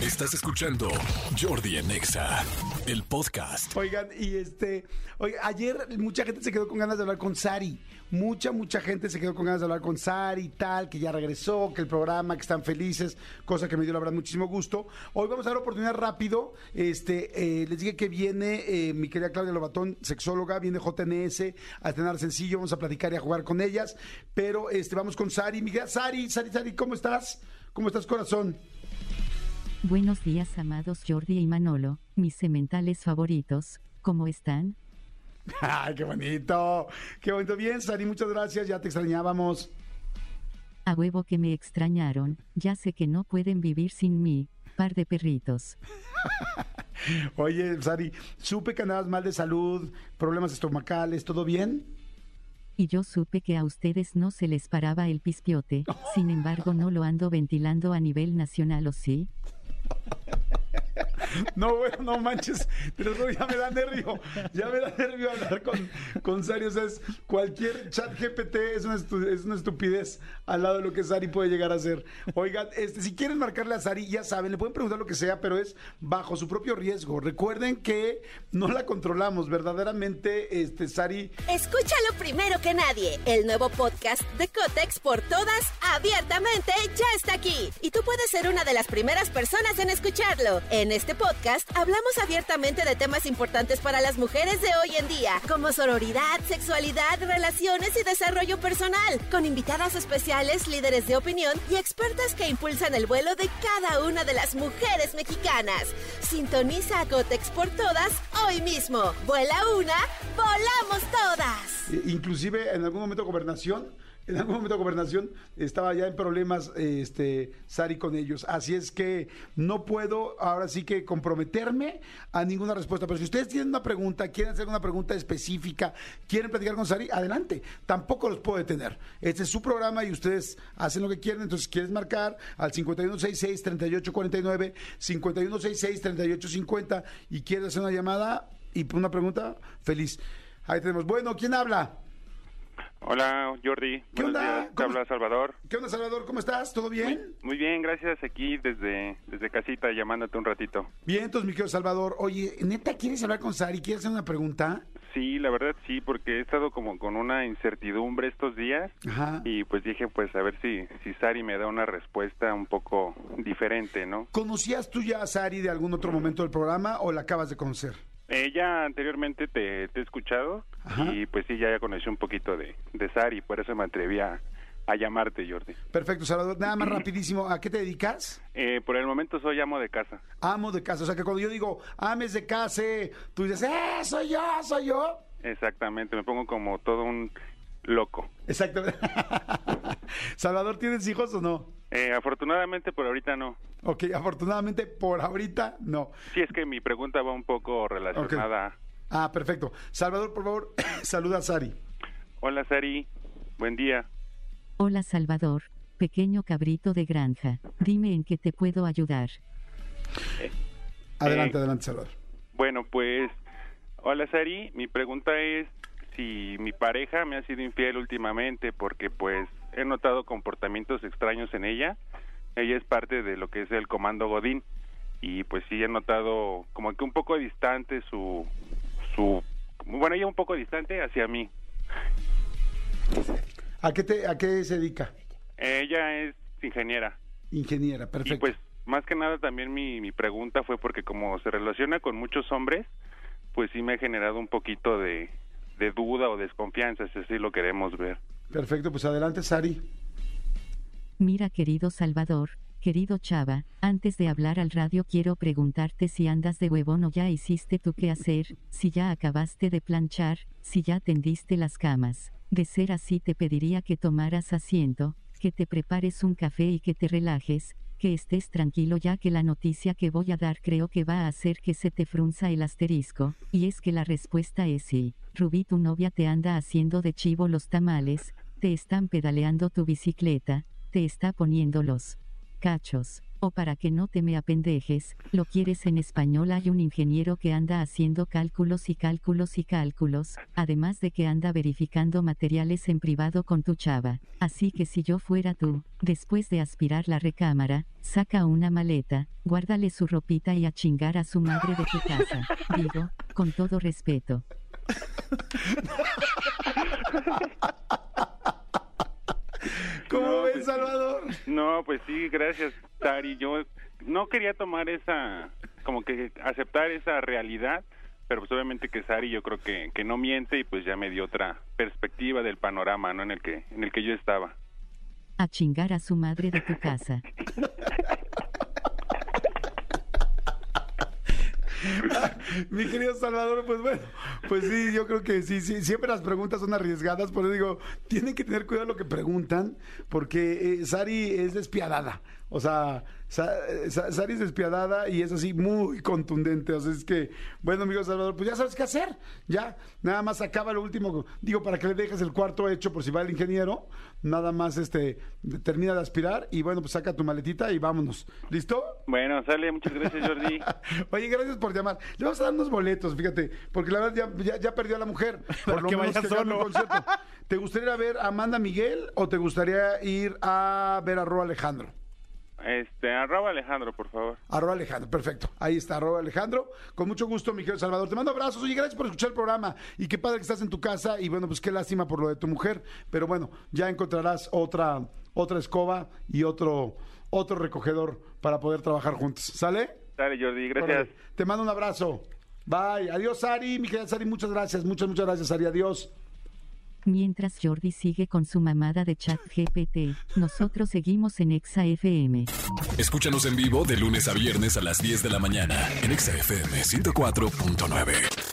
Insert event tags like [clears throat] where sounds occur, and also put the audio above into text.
Estás escuchando Jordi Anexa, el podcast. Oigan, y este, oiga, ayer mucha gente se quedó con ganas de hablar con Sari. Mucha, mucha gente se quedó con ganas de hablar con Sari y tal, que ya regresó, que el programa, que están felices, cosa que me dio la verdad muchísimo gusto. Hoy vamos a dar oportunidad rápido. Este, eh, les dije que viene eh, mi querida Claudia Lobatón, sexóloga, viene JNS a estrenar sencillo, vamos a platicar y a jugar con ellas. Pero este, vamos con Sari. Mi querida Sari, Sari, Sari, ¿cómo estás? ¿Cómo estás, corazón? Buenos días, amados Jordi y Manolo, mis sementales favoritos. ¿Cómo están? [laughs] ¡Ay, qué bonito! ¡Qué bonito! Bien, Sari, muchas gracias, ya te extrañábamos. A huevo que me extrañaron, ya sé que no pueden vivir sin mí, par de perritos. [laughs] Oye, Sari, supe que andabas mal de salud, problemas estomacales, ¿todo bien? Y yo supe que a ustedes no se les paraba el pispiote, [laughs] sin embargo no lo ando ventilando a nivel nacional, ¿o sí? No, bueno, no manches, pero eso ya me da nervio, ya me da nervio hablar con, con Sari, o sea, es- cualquier chat GPT es una, es una estupidez al lado de lo que Sari puede llegar a ser. Oigan, este, si quieren marcarle a Sari, ya saben, le pueden preguntar lo que sea, pero es bajo su propio riesgo. Recuerden que no la controlamos, verdaderamente, este, Sari, Escúchalo primero que nadie. El nuevo podcast de Cotex por todas, abiertamente, ya está aquí. Y tú puedes ser una de las primeras personas en escucharlo. En este podcast hablamos abiertamente de temas importantes para las mujeres de hoy en día, como sororidad, sexualidad, relaciones y desarrollo personal, con invitadas especiales, líderes de opinión y expertas que impulsan el vuelo de cada una de las mujeres mexicanas. Sintoniza a Cotex por todas hoy mismo. Vuela una, volamos todas. Eh, Inclusive en algún momento gobernación, en algún momento gobernación estaba ya en problemas este Sari con ellos. Así es que no puedo ahora sí que comprometerme a ninguna respuesta. Pero si ustedes tienen una pregunta, quieren hacer una pregunta específica, quieren platicar con Sari, adelante. Tampoco los puedo detener. Este es su programa y ustedes hacen lo que quieren. Entonces, quieres marcar al 5166-3849, 5166-3850 y quieres hacer una llamada y una pregunta, feliz. Ahí tenemos. Bueno, ¿quién habla? Hola Jordi, ¿Qué buenos onda? días, te ¿Cómo- habla Salvador. ¿Qué onda, Salvador? ¿Cómo estás? ¿Todo bien? Muy bien, gracias, aquí desde, desde casita llamándote un ratito. Bien, entonces, mi querido Salvador. Oye, ¿neta quieres hablar con Sari? ¿Quieres hacer una pregunta? Sí, la verdad sí, porque he estado como con una incertidumbre estos días Ajá. y pues dije pues a ver si, si Sari me da una respuesta un poco diferente, ¿no? ¿Conocías tú ya a Sari de algún otro momento del programa o la acabas de conocer? Ella anteriormente te, te he escuchado Ajá. y pues sí, ya, ya conocí un poquito de, de Sari, por eso me atreví a, a llamarte Jordi. Perfecto, Salvador. Nada más [clears throat] rapidísimo, ¿a qué te dedicas? Eh, por el momento soy amo de casa. Amo de casa. O sea, que cuando yo digo ames de casa, tú dices, ¡eh, soy yo, soy yo! Exactamente, me pongo como todo un loco. Exactamente. [laughs] Salvador, ¿tienes hijos o no? Eh, afortunadamente por ahorita no. Ok, afortunadamente por ahorita no. Sí, es que mi pregunta va un poco relacionada. Ah, perfecto. Salvador, por favor, [clears throat] saluda a Sari. Hola, Sari. Buen día. Hola Salvador, pequeño cabrito de granja, dime en qué te puedo ayudar. Adelante, Eh, adelante, Salvador. Bueno, pues, hola, Sari. Mi pregunta es si mi pareja me ha sido infiel últimamente porque, pues, he notado comportamientos extraños en ella. Ella es parte de lo que es el comando Godín y, pues, sí he notado como que un poco distante su, su, bueno, ella un poco distante hacia mí. ¿A qué, te, ¿A qué se dedica? Ella es ingeniera. Ingeniera, Y perfecto. pues más que nada también mi, mi pregunta fue porque como se relaciona con muchos hombres, pues sí me ha generado un poquito de, de duda o desconfianza, si así lo queremos ver. Perfecto, pues adelante, Sari. Mira querido Salvador, querido Chava, antes de hablar al radio quiero preguntarte si andas de huevón o ya hiciste tu qué hacer, si ya acabaste de planchar, si ya tendiste las camas. De ser así te pediría que tomaras asiento, que te prepares un café y que te relajes, que estés tranquilo ya que la noticia que voy a dar creo que va a hacer que se te frunza el asterisco, y es que la respuesta es sí. Rubí tu novia te anda haciendo de chivo los tamales, te están pedaleando tu bicicleta, te está poniendo los cachos. O para que no te me apendejes, lo quieres en español hay un ingeniero que anda haciendo cálculos y cálculos y cálculos, además de que anda verificando materiales en privado con tu chava. Así que si yo fuera tú, después de aspirar la recámara, saca una maleta, guárdale su ropita y a chingar a su madre de tu casa. Digo, con todo respeto. [laughs] ¿Cómo No, ves, pues. Salvador? No, pues sí, gracias, Sari. Yo no quería tomar esa, como que aceptar esa realidad, pero pues obviamente que Sari yo creo que, que no miente y pues ya me dio otra perspectiva del panorama, ¿no? En el que, en el que yo estaba. A chingar a su madre de tu casa. [laughs] [laughs] Mi querido Salvador, pues bueno, pues sí, yo creo que sí, sí, siempre las preguntas son arriesgadas, por eso digo, tienen que tener cuidado lo que preguntan, porque eh, Sari es despiadada, o sea, Sari es despiadada y es así muy contundente, o sea, es que, bueno, amigo Salvador, pues ya sabes qué hacer, ya, nada más acaba lo último, digo, para que le dejes el cuarto hecho por si va el ingeniero, nada más este, termina de aspirar y bueno, pues saca tu maletita y vámonos, ¿listo? Bueno, sale, muchas gracias, Jordi. [laughs] Oye, gracias por llamar. Le vamos a dar unos boletos, fíjate, porque la verdad ya, ya, ya perdió a la mujer. [laughs] Por lo que menos vaya que solo. concierto. [laughs] ¿Te gustaría ir a ver a Amanda Miguel o te gustaría ir a ver a Ro Alejandro? Este, arroba Alejandro, por favor. Arroba Alejandro, perfecto. Ahí está, arroba Alejandro. Con mucho gusto, mi querido Salvador. Te mando abrazos. Oye, gracias por escuchar el programa. Y qué padre que estás en tu casa. Y bueno, pues qué lástima por lo de tu mujer. Pero bueno, ya encontrarás otra, otra escoba y otro, otro recogedor para poder trabajar juntos. ¿Sale? Sale, Jordi, gracias. Órale. Te mando un abrazo. Bye. Adiós, Sari. Mi querida Sari, muchas gracias. Muchas, muchas gracias, Sari. Adiós. Mientras Jordi sigue con su mamada de chat GPT, nosotros seguimos en Exa FM. Escúchanos en vivo de lunes a viernes a las 10 de la mañana en Exa FM 104.9.